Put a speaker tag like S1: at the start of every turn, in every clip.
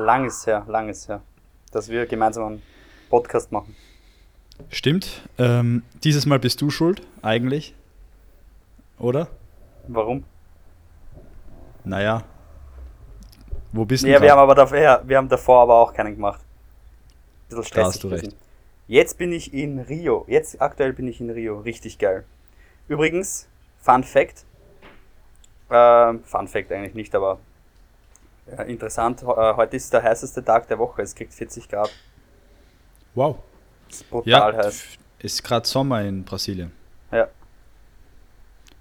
S1: Lang ist her, lang ist her, dass wir gemeinsam einen Podcast machen.
S2: Stimmt. Ähm, dieses Mal bist du schuld, eigentlich. Oder?
S1: Warum?
S2: Naja. Wo bist du?
S1: Ja, wir haben aber davor, wir haben davor aber auch keinen gemacht. Ein bisschen stressig.
S2: Da hast du recht.
S1: Jetzt bin ich in Rio. Jetzt aktuell bin ich in Rio. Richtig geil. Übrigens, Fun Fact. Ähm, Fun Fact eigentlich nicht, aber ja, interessant. Äh, heute ist der heißeste Tag der Woche. Es kriegt 40 Grad.
S2: Wow.
S1: Ist brutal
S2: Ja,
S1: heiß.
S2: ist gerade Sommer in Brasilien.
S1: Ja.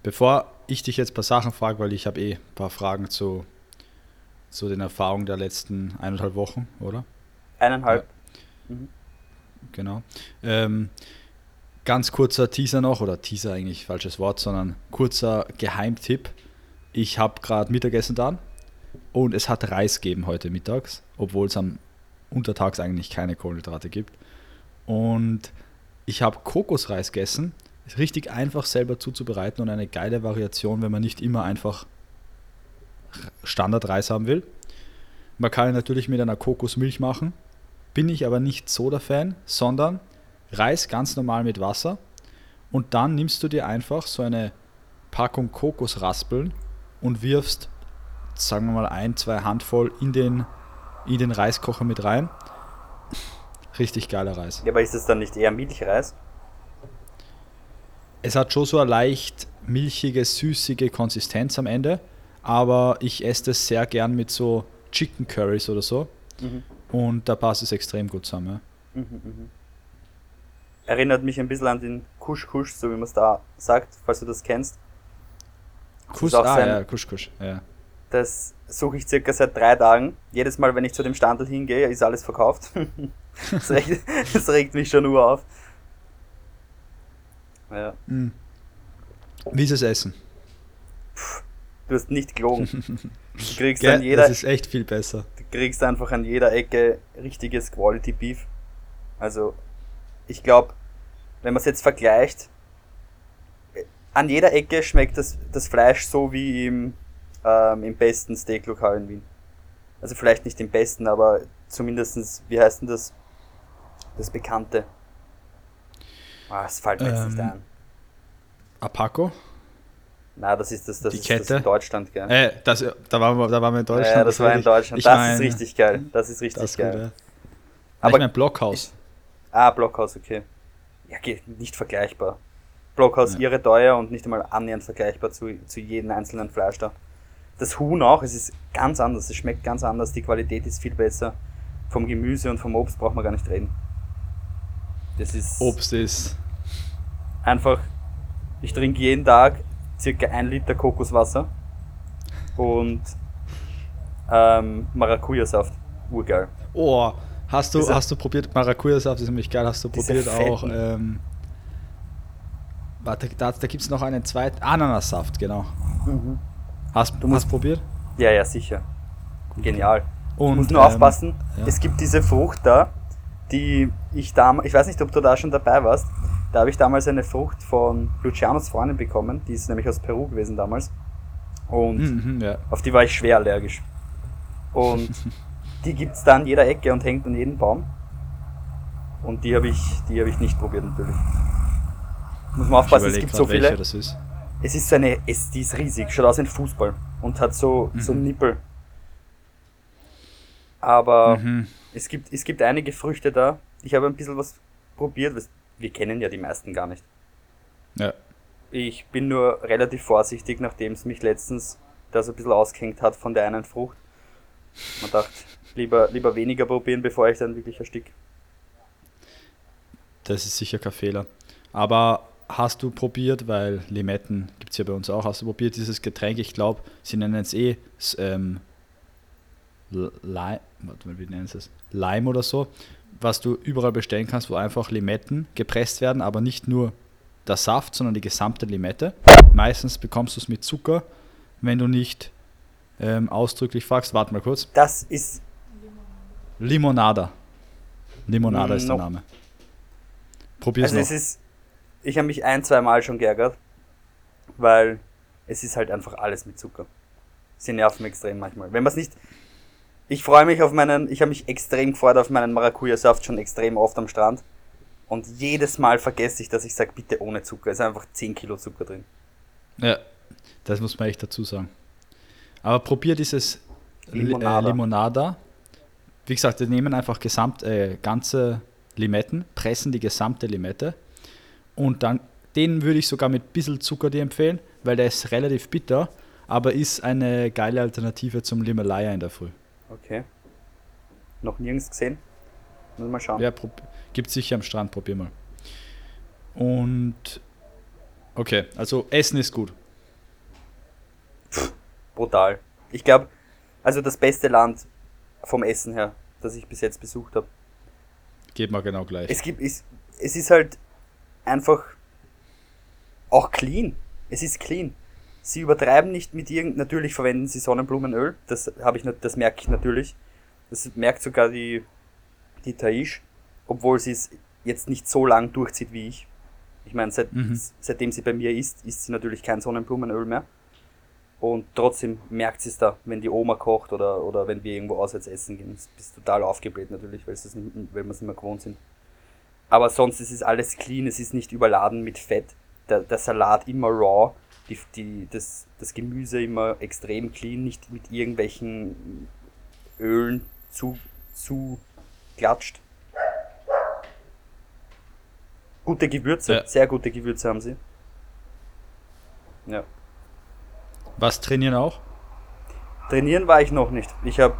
S2: Bevor ich dich jetzt ein paar Sachen frage, weil ich habe eh ein paar Fragen zu, zu den Erfahrungen der letzten eineinhalb Wochen, oder?
S1: Eineinhalb.
S2: Genau. Ähm, ganz kurzer Teaser noch, oder Teaser eigentlich falsches Wort, sondern kurzer Geheimtipp. Ich habe gerade Mittagessen da und es hat Reis gegeben heute mittags, obwohl es am Untertags eigentlich keine Kohlenhydrate gibt. Und ich habe Kokosreis gegessen. Ist richtig einfach selber zuzubereiten und eine geile Variation, wenn man nicht immer einfach Standardreis haben will. Man kann ihn natürlich mit einer Kokosmilch machen. Bin ich aber nicht so der Fan, sondern Reis ganz normal mit Wasser und dann nimmst du dir einfach so eine Packung Kokosraspeln und wirfst, sagen wir mal, ein, zwei Handvoll in den, in den Reiskocher mit rein. Richtig geiler Reis.
S1: Ja, aber ist es dann nicht eher Milchreis?
S2: Es hat schon so eine leicht milchige, süßige Konsistenz am Ende, aber ich esse das sehr gern mit so Chicken Curries oder so
S1: Mhm.
S2: und da passt es extrem gut zusammen. ja.
S1: Erinnert mich ein bisschen an den Kusch-Kusch, so wie man es da sagt, falls du das kennst.
S2: Kuss,
S1: auch
S2: ah,
S1: sein-
S2: ja, Kusch, Kusch, ja.
S1: Das suche ich circa seit drei Tagen. Jedes Mal, wenn ich zu dem Standel hingehe, ist alles verkauft. das, regt, das regt mich schon nur auf. Ja.
S2: Mm. Wie ist es Essen?
S1: Du hast nicht gelogen. Du kriegst,
S2: Gell?
S1: an jeder,
S2: Das ist echt viel besser.
S1: du kriegst einfach an jeder Ecke richtiges Quality Beef. Also, ich glaube, wenn man es jetzt vergleicht, äh, an jeder Ecke schmeckt das, das Fleisch so wie im, ähm, im besten Steaklokal in Wien. Also vielleicht nicht im besten, aber zumindestens, wie heißt denn das? Das Bekannte. Ah, es fällt mir jetzt nicht
S2: Ähm,
S1: ein.
S2: Apaco?
S1: Na, das ist das, das,
S2: die
S1: ist das
S2: Kette?
S1: in Deutschland, gell?
S2: Äh, das, da, waren wir, da waren wir in Deutschland.
S1: ja, das war in. Deutschland.
S2: Ich
S1: das
S2: mein,
S1: ist richtig geil. Das ist richtig
S2: Das ist
S1: geil.
S2: gut, ja. Aber ich mein Blockhaus.
S1: Ah, Blockhaus, okay. Ja, geht nicht vergleichbar. Blockhaus
S2: Ja.
S1: irre teuer und nicht einmal annähernd vergleichbar zu, zu jedem einzelnen Fleisch da. Das Huhn auch, es ist ganz anders, es schmeckt ganz anders, die Qualität ist viel besser. Vom Gemüse und vom Obst braucht man gar nicht reden. Das ist
S2: Obst ist.
S1: einfach, ich trinke jeden Tag circa ein Liter Kokoswasser und ähm, Maracuja-Saft. Urgeil.
S2: Oh, hast du, hast du probiert? Maracuja-Saft ist nämlich geil. Hast du probiert auch.
S1: fetten.
S2: Ähm, warte, da, da gibt es noch einen zweiten. Ananassaft, genau. Hast du hast probiert?
S1: Ja, ja, sicher. Genial.
S2: Und,
S1: Du musst nur
S2: ähm,
S1: aufpassen,
S2: ja.
S1: es gibt diese Frucht da, die ich damals, ich weiß nicht, ob du da schon dabei warst, da habe ich damals eine Frucht von Lucianos Freundin bekommen, die ist nämlich aus Peru gewesen damals. Und
S2: Mhm, ja.
S1: auf die war ich schwer allergisch. Und die gibt's da an jeder Ecke und hängt an jedem Baum. Und die habe ich, die habe ich nicht probiert natürlich. Muss man aufpassen, es gibt so viele. Es ist so eine, es, die ist riesig, schaut aus wie ein Fußball und hat so, so
S2: Mhm.
S1: Nippel. Aber
S2: Mhm.
S1: es, gibt, es gibt einige Früchte da. Ich habe ein bisschen was probiert, wir kennen ja die meisten gar nicht.
S2: Ja.
S1: Ich bin nur relativ vorsichtig, nachdem es mich letztens da so ein bisschen ausgehängt hat von der einen Frucht. Man dachte, lieber, lieber weniger probieren, bevor ich dann wirklich erstick.
S2: Das ist sicher kein Fehler. Aber hast du probiert, weil Limetten gibt es ja bei uns auch, hast du probiert dieses Getränk? Ich glaube, sie nennen es eh ähm, Lime, warte mal, wie nennen sie es? Lime oder so, was du überall bestellen kannst, wo einfach Limetten gepresst werden, aber nicht nur der Saft, sondern die gesamte Limette. Meistens bekommst du es mit Zucker, wenn du nicht ähm, ausdrücklich fragst. Warte mal kurz.
S1: Das ist,
S2: Limonada. Limonada
S1: Mm,
S2: ist der
S1: no.
S2: Name. Probier's
S1: also
S2: noch.
S1: es ist, ich habe mich ein, zwei Mal schon geärgert, weil es ist halt einfach alles mit Zucker. Sie nerven extrem manchmal. Wenn man es nicht, Ich freue mich auf meinen, ich habe mich extrem gefreut auf meinen Maracuja-Saft schon extrem oft am Strand. Und jedes Mal vergesse ich, dass ich sage, bitte ohne Zucker. Es ist einfach 10 Kilo Zucker drin.
S2: Ja, das muss man echt dazu sagen. Aber probier dieses
S1: Limonada.
S2: Limonada. Äh, Limonada. Wie gesagt, wir nehmen einfach gesamt, äh, ganze Limetten, pressen die gesamte Limette und dann, den würde ich sogar mit ein bisschen Zucker dir empfehlen, weil der ist relativ bitter, aber ist eine geile Alternative zum Limalaya in der Früh.
S1: Okay. Noch nirgends gesehen. Muss mal schauen.
S2: Ja, gibt sicher am Strand, probier mal. Und okay, also Essen ist gut.
S1: Brutal. Ich glaube, also das beste Land vom Essen her, das ich bis jetzt besucht habe.
S2: Geht mal genau gleich.
S1: Es gibt, es, es ist halt einfach auch clean. Es ist clean. Sie übertreiben nicht mit irgend, natürlich verwenden sie Sonnenblumenöl, das habe ich, das merke ich natürlich. Das merkt sogar die, die Taish, obwohl sie es jetzt nicht so lang durchzieht wie ich. Ich meine, seit,
S2: Mhm.
S1: seitdem sie bei mir ist, isst sie natürlich kein Sonnenblumenöl mehr. Und trotzdem merkt sie es da, wenn die Oma kocht oder, oder wenn wir irgendwo auswärts essen gehen. Das bist total aufgebläht natürlich, weil, es das nicht, weil wir es nicht mehr gewohnt sind. Aber sonst ist es alles clean, es ist nicht überladen mit Fett. Der, der Salat immer raw, die, die, das, das Gemüse immer extrem clean, nicht mit irgendwelchen Ölen zu, zu klatscht. Gute Gewürze,
S2: Ja.
S1: sehr gute Gewürze haben sie. Ja.
S2: Was trainieren auch?
S1: Trainieren war ich noch nicht. Ich habe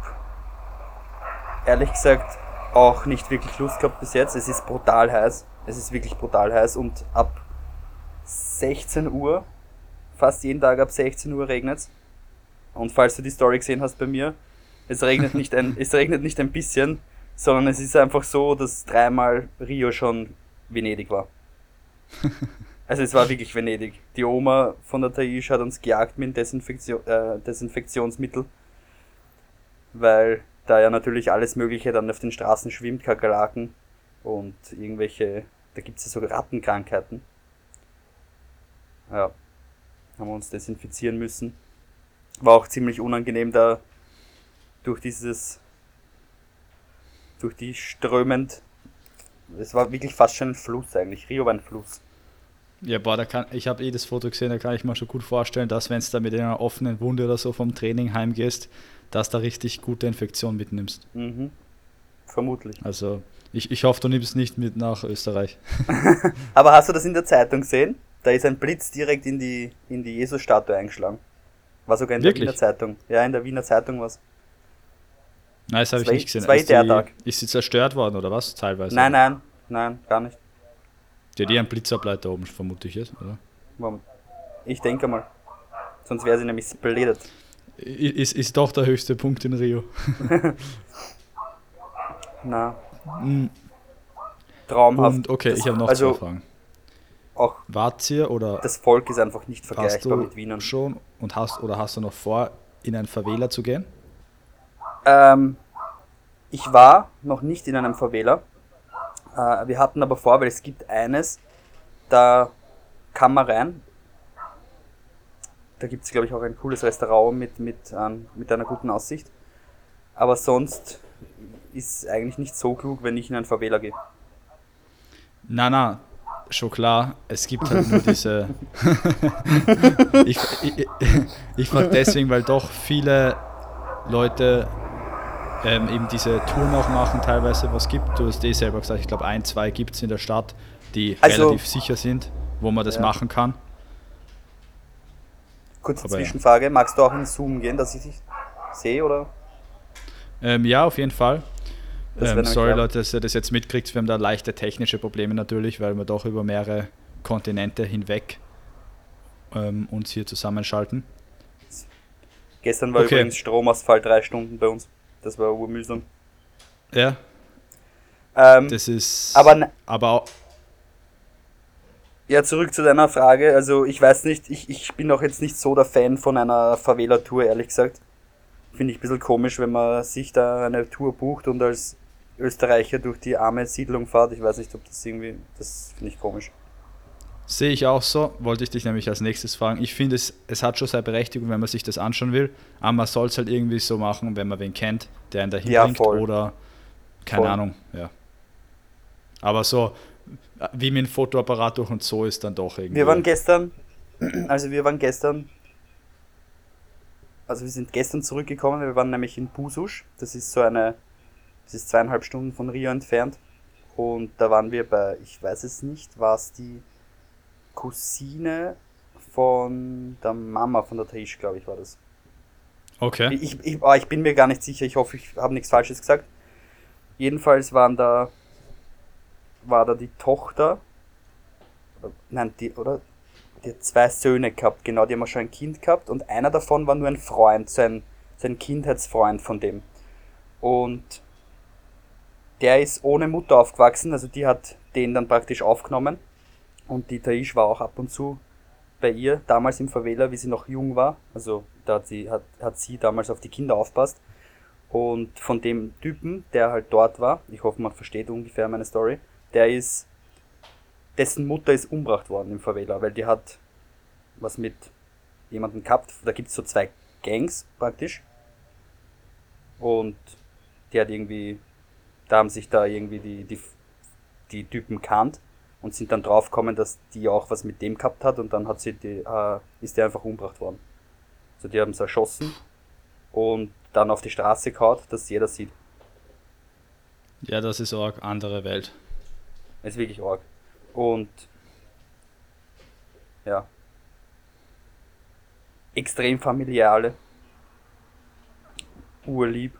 S1: ehrlich gesagt auch nicht wirklich Lust gehabt bis jetzt. Es ist brutal heiß. Es ist wirklich brutal heiß und ab 16 Uhr, fast jeden Tag ab 16 Uhr regnet Und falls du die Story gesehen hast bei mir, es regnet nicht ein, es regnet nicht ein bisschen, sondern es ist einfach so, dass dreimal Rio schon Venedig war. Also es war wirklich Venedig. Die Oma von der Taish hat uns gejagt mit Desinfektion, äh, Desinfektionsmittel, weil da ja natürlich alles Mögliche dann auf den Straßen schwimmt, Kakerlaken und irgendwelche, da gibt es ja so Rattenkrankheiten. Ja, haben wir uns desinfizieren müssen. War auch ziemlich unangenehm da durch dieses, durch die strömend, es war wirklich fast schon ein Fluss eigentlich, Rio war ein Fluss.
S2: Ja, boah, da kann, ich habe eh das Foto gesehen, da kann ich mir schon gut vorstellen, dass wenn du da mit einer offenen Wunde oder so vom Training heimgehst, dass da richtig gute Infektion mitnimmst.
S1: Mhm. Vermutlich.
S2: Also ich, ich hoffe, du nimmst nicht mit nach Österreich.
S1: Aber hast du das in der Zeitung gesehen? Da ist ein Blitz direkt in die, in die Jesus-Statue eingeschlagen. War sogar in
S2: Wirklich?
S1: der Wiener Zeitung. Ja, in der Wiener Zeitung was.
S2: Nein, das habe ich nicht gesehen.
S1: zwei
S2: ist,
S1: der
S2: die,
S1: Tag.
S2: ist sie zerstört worden oder was? Teilweise.
S1: Nein, nein, nein, gar nicht.
S2: Die hat eh einen Blitzableiter oben, vermute ich jetzt, oder?
S1: Ich denke mal. Sonst wäre sie nämlich splittert.
S2: Ist, ist doch der höchste Punkt in Rio.
S1: Na,
S2: Mm,
S1: traumhaft.
S2: Und okay,
S1: Das-
S2: ich habe noch
S1: also,
S2: zwei Fragen.
S1: Auch
S2: Wart ihr oder
S1: das Volk ist einfach nicht vergleichbar mit Wienern.
S2: schon und hast oder hast du noch vor, in ein Favela zu gehen?
S1: Ähm, ich war noch nicht in einem Favela. Äh, wir hatten aber vor, weil es gibt eines, da kann man rein. Da gibt es, glaube ich, auch ein cooles Restaurant mit, mit, ähm, mit einer guten Aussicht. Aber sonst ist eigentlich nicht so klug, wenn ich in ein Favela gehe.
S2: Na, na, schon klar. Es gibt halt nur diese. ich ich, ich frage deswegen, weil doch viele Leute ähm, eben diese Touren auch machen, teilweise was gibt. Du hast eh selber gesagt, ich glaube, ein, zwei gibt es in der Stadt, die
S1: Also-
S2: relativ sicher sind, wo man das
S1: Ja.
S2: machen kann.
S1: Kurze
S2: Aber ja.
S1: Zwischenfrage, magst du auch in Zoom gehen, dass ich dich sehe, oder?
S2: Ähm, ja, auf jeden Fall. Ähm, sorry. Leute, dass ihr das jetzt mitkriegt. Wir haben da leichte technische Probleme natürlich, weil wir doch über mehrere Kontinente hinweg ähm, uns hier zusammenschalten.
S1: Gestern war
S2: Okay.
S1: übrigens Stromausfall drei Stunden bei uns. Das war urmühsam.
S2: Ja,
S1: Ähm,
S2: das ist.
S1: aber
S2: aber auch,
S1: Ja, zurück zu deiner Frage. Also ich weiß nicht, ich, ich bin auch jetzt nicht so der Fan von einer Favela-Tour, ehrlich gesagt. Finde ich ein bisschen komisch, wenn man sich da eine Tour bucht und als Österreicher durch die arme Siedlung fährt. Ich weiß nicht, ob das irgendwie, das finde ich komisch.
S2: Sehe ich auch so, wollte ich dich nämlich als nächstes fragen. Ich finde, es, es hat schon seine Berechtigung, wenn man sich das anschauen will, aber man soll es halt irgendwie so machen, wenn man wen kennt, der ihn dahin
S1: Ja,
S2: bringt
S1: voll.
S2: oder keine
S1: Voll.
S2: Ahnung, ja. Aber so, wie mit dem Fotoapparat durch und so ist dann doch irgendwie.
S1: Wir waren gestern, also wir waren gestern, also wir sind gestern zurückgekommen, wir waren nämlich in Bususch, das ist so eine, das ist zweieinhalb Stunden von Rio entfernt und da waren wir bei, ich weiß es nicht, war es die Cousine von der Mama von der Trish, glaube ich, war das.
S2: okay.
S1: Ich, ich, ah, ich bin mir gar nicht sicher, ich hoffe, ich habe nichts Falsches gesagt. Jedenfalls waren da, war da die Tochter, nein, die, oder? Die hat zwei Söhne gehabt, genau, die haben schon ein Kind gehabt und einer davon war nur ein Freund, sein, sein Kindheitsfreund von dem. Und der ist ohne Mutter aufgewachsen, also die hat den dann praktisch aufgenommen. Und die Taish war auch ab und zu bei ihr, damals im Favela, wie sie noch jung war. Also da hat sie, hat, hat sie damals auf die Kinder aufpasst. Und von dem Typen, der halt dort war, ich hoffe, man versteht ungefähr meine Story, der ist, dessen Mutter ist umgebracht worden im Favela, weil die hat was mit jemandem gehabt. Da gibt's so zwei Gangs praktisch. Und die hat irgendwie, da haben sich da irgendwie die, die, die Typen kannt und sind dann draufgekommen, dass die auch was mit dem gehabt hat und dann hat sie die, äh, ist die einfach umgebracht worden. Also die haben sie erschossen und dann auf die Straße gehauen, dass jeder sieht.
S2: Ja, das ist auch eine andere Welt.
S1: Ist wirklich arg. Und ja. Extrem familiale. Urlieb.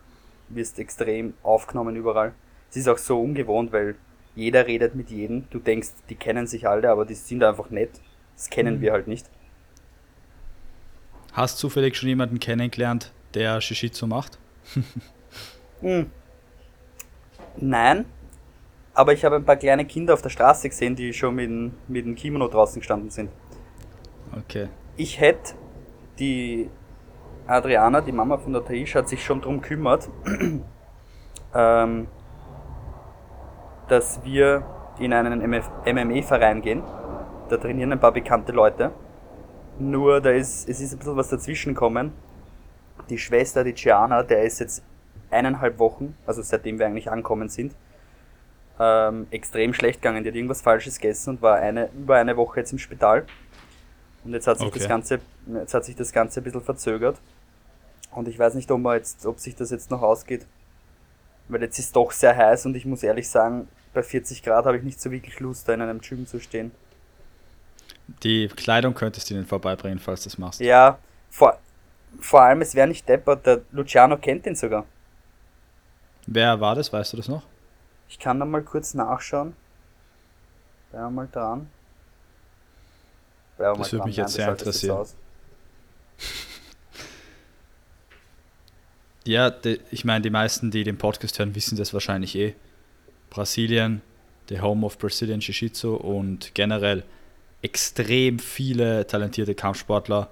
S1: Wirst extrem aufgenommen überall. Es ist auch so ungewohnt, weil jeder redet mit jedem. Du denkst, die kennen sich alle, aber die sind einfach nett. Das kennen
S2: Mhm.
S1: wir halt nicht.
S2: Hast zufällig schon jemanden kennengelernt, der Shishitsu macht?
S1: Hm. Nein, aber ich habe ein paar kleine Kinder auf der Straße gesehen, die schon mit, dem- mit dem Kimono draußen gestanden sind.
S2: Okay.
S1: Ich hätte die Adriana, die Mama von der Taish, hat sich schon drum kümmert, ähm, dass wir in einen MMA-Verein gehen. Da trainieren ein paar bekannte Leute. Nur da ist, es ist ein bisschen was dazwischen gekommen. Die Schwester, die Gianna, der ist jetzt eineinhalb Wochen, also seitdem wir eigentlich angekommen sind, ähm, extrem schlecht gegangen. Die hat irgendwas Falsches gegessen und war eine, über eine Woche jetzt im Spital. Und jetzt hat sich
S2: Okay.
S1: das Ganze, jetzt hat sich das Ganze ein bisschen verzögert. Und ich weiß nicht, ob, man jetzt, ob sich das jetzt noch ausgeht. Weil jetzt ist doch sehr heiß und ich muss ehrlich sagen, bei 40 Grad habe ich nicht so wirklich Lust, da in einem Gym zu stehen.
S2: Die Kleidung könntest du ihnen vorbeibringen, falls du das machst.
S1: Ja, vor, vor allem, es wäre nicht deppert, der Luciano kennt ihn sogar.
S2: Wer war das? Weißt du das noch?
S1: Ich kann da mal kurz nachschauen. Bleiben wir mal dran. Bleiben
S2: Das würde mich
S1: Nein,
S2: jetzt sehr
S1: schaltet das
S2: interessieren. Ja, de, ich meine, die meisten, die den Podcast hören, wissen das wahrscheinlich eh. Brasilien, the home of Brazilian Jiu-Jitsu und generell extrem viele talentierte Kampfsportler,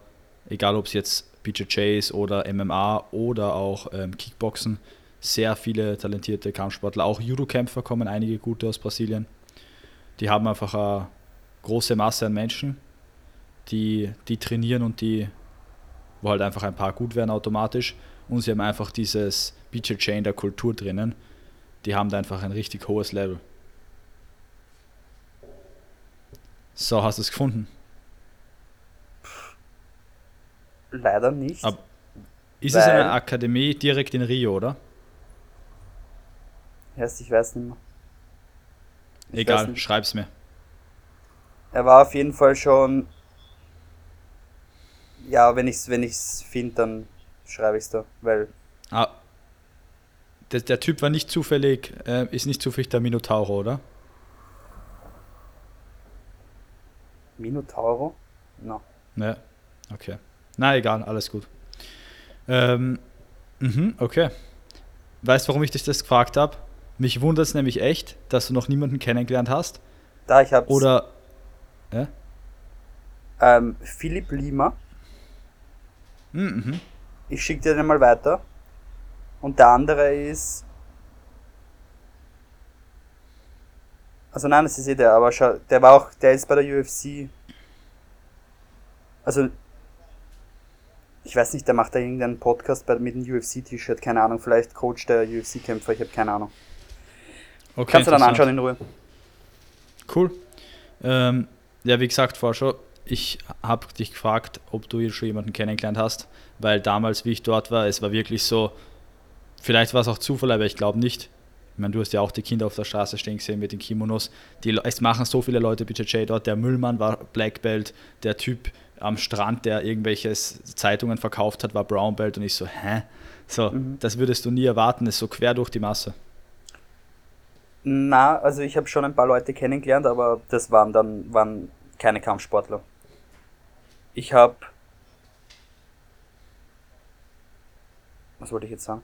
S2: egal ob es jetzt BJJ ist oder MMA oder auch ähm, Kickboxen. Sehr viele talentierte Kampfsportler, auch Judo-Kämpfer kommen einige gute aus Brasilien. Die haben einfach eine große Masse an Menschen, die, die trainieren und die, wo halt einfach ein paar gut werden automatisch. Und sie haben einfach dieses BJJ in der Kultur drinnen. Die haben da einfach ein richtig hohes Level. So, hast du es gefunden?
S1: Leider nicht.
S2: Ab- Ist es eine Akademie direkt in Rio, oder?
S1: Erst, ich weiß nicht mehr. Ich
S2: Egal,
S1: nicht.
S2: schreib's mir.
S1: Er war auf jeden Fall schon. Ja, wenn ich's, wenn ich's finde, dann schreibe ich's da. Weil.
S2: Ah, der, der Typ war nicht zufällig, äh, ist nicht zufällig der Minotauro, oder?
S1: Minotauro? No.
S2: Ne, okay. Na egal, alles gut. Ähm, mhm, okay. Weißt du, warum ich dich das gefragt habe? Mich wundert es nämlich echt, dass du noch niemanden kennengelernt hast.
S1: Da, ich hab's.
S2: Oder,
S1: Ähm, Philipp Lima.
S2: mhm.
S1: Ich schicke dir den mal weiter. Und der andere ist. Also nein, das ist eh der, aber schau, der war auch, der ist bei der UFC. Also, ich weiß nicht, der macht da irgendeinen Podcast bei, mit einem UFC-T-Shirt, keine Ahnung, vielleicht Coach der UFC-Kämpfer, ich habe keine Ahnung.
S2: Okay,
S1: Kannst du dann anschauen in Ruhe.
S2: Cool. Ähm, ja, wie gesagt, schon, ich habe dich gefragt, ob du hier schon jemanden kennengelernt hast, weil damals, wie ich dort war, es war wirklich so, vielleicht war es auch Zufall, aber ich glaube nicht. Ich meine, du hast ja auch die Kinder auf der Straße stehen gesehen mit den Kimonos. Die, es machen so viele Leute BJJ dort. Der Müllmann war Black Belt, der Typ am Strand, der irgendwelche Zeitungen verkauft hat, war Brown Belt und ich so, hä? So,
S1: Mhm.
S2: das würdest du nie erwarten, ist so quer durch die Masse.
S1: Na, also ich habe schon ein paar Leute kennengelernt, aber das waren dann waren keine Kampfsportler. Ich habe Was wollte ich jetzt sagen?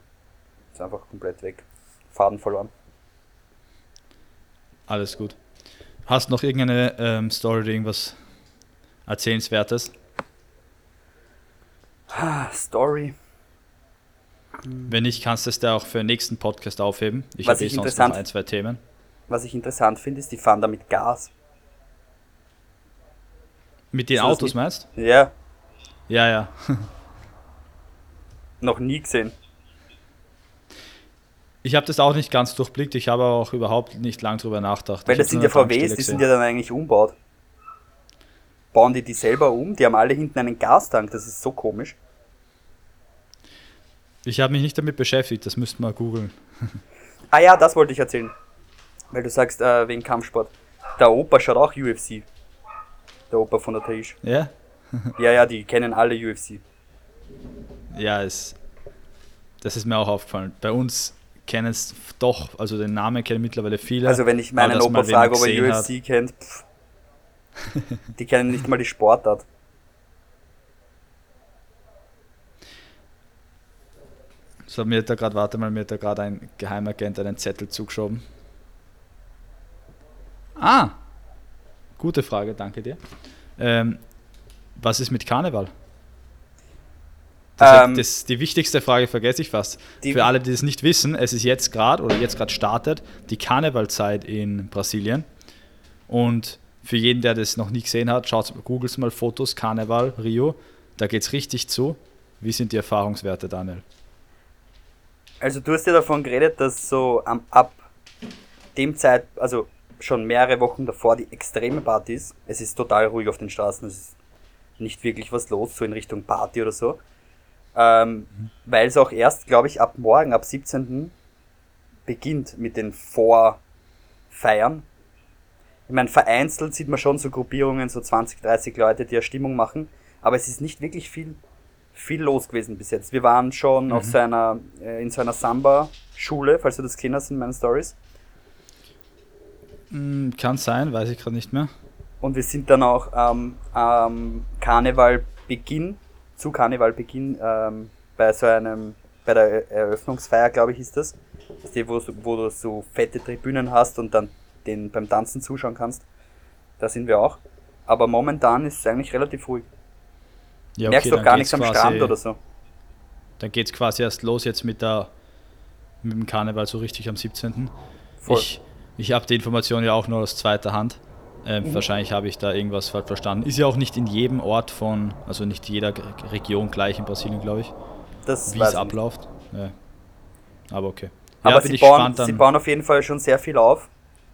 S1: Ist einfach komplett weg. Faden verloren.
S2: Alles gut. Hast noch irgendeine ähm, Story oder irgendwas Erzählenswertes?
S1: Ah, Story.
S2: Wenn nicht, kannst du es da auch für den nächsten Podcast aufheben. Ich habe eh sonst noch ein, zwei Themen.
S1: Was ich interessant finde, ist, die fahren da mit Gas.
S2: Mit den
S1: Ist
S2: Autos
S1: nicht-
S2: meinst
S1: Ja,
S2: Ja, ja.
S1: noch nie gesehen.
S2: Ich habe das auch nicht ganz durchblickt. Ich habe auch überhaupt nicht lang drüber nachgedacht.
S1: Weil das sind ja VWs, die sind ja dann eigentlich umbaut. Bauen die die selber um? Die haben alle hinten einen Gastank, das ist so komisch.
S2: Ich habe mich nicht damit beschäftigt, das müssten wir googeln.
S1: Ah ja, das wollte ich erzählen. Weil du sagst, äh, wegen Kampfsport. Der Opa schaut auch UFC. Der Opa von der Taish.
S2: Ja?
S1: Ja, ja, die kennen alle UFC.
S2: Ja, es, das ist mir auch aufgefallen. Bei uns kennen es doch, also den Namen kennen mittlerweile viele.
S1: Also wenn ich meinen Opa frage, ob er UFC kennt, pff, die kennen nicht mal die Sportart.
S2: So, mir hat da gerade, warte mal, mir hat da gerade ein Geheimagent einen Zettel zugeschoben. Ah! Gute Frage, danke dir. Ähm, was ist mit Karneval? Das,
S1: Ähm,
S2: das, die wichtigste Frage vergesse ich fast. Für alle, die es nicht wissen, es ist jetzt gerade oder jetzt gerade startet die Karnevalzeit in Brasilien. Und für jeden, der das noch nie gesehen hat, schaut, googelt mal Fotos Karneval Rio. Da geht es richtig zu. Wie sind die Erfahrungswerte, Daniel?
S1: Also du hast ja davon geredet, dass so am, ab dem Zeit, also schon mehrere Wochen davor die extreme Party ist. Es ist total ruhig auf den Straßen, es ist nicht wirklich was los, so in Richtung Party oder so. Ähm, Weil es auch erst, glaube ich, ab morgen, ab 17. beginnt mit den Vorfeiern. Ich meine, vereinzelt sieht man schon so Gruppierungen, so 20, 30 Leute, die ja Stimmung machen, aber es ist nicht wirklich viel viel los gewesen bis jetzt. Wir waren schon auf so einer, äh, in so einer Samba-Schule, falls du das gesehen hast in meinen Stories.
S2: Hm, kann sein, weiß ich gerade nicht mehr.
S1: Und wir sind dann auch ähm, am Karnevalbeginn, zu Karnevalbeginn, ähm, bei so einem, bei der Eröffnungsfeier, glaube ich, ist das. Das ist die, wo, du- wo du so fette Tribünen hast und dann den beim Tanzen zuschauen kannst. Da sind wir auch. Aber momentan ist es eigentlich relativ ruhig.
S2: Ja,
S1: Merkst
S2: okay,
S1: doch gar nichts am
S2: quasi-
S1: Strand oder so.
S2: Dann geht es quasi erst los jetzt mit, der, mit dem Karneval so richtig am 17.
S1: Voll.
S2: Ich, ich habe die Information ja auch nur aus zweiter Hand. Ähm,
S1: Mhm.
S2: Wahrscheinlich habe ich da irgendwas falsch verstanden. Ist ja auch nicht in jedem Ort von, also nicht jeder Region gleich in Brasilien, glaube ich, wie es abläuft. Ja. Aber okay.
S1: Aber
S2: ja,
S1: sie bauen, sie bauen auf jeden Fall schon sehr viel auf.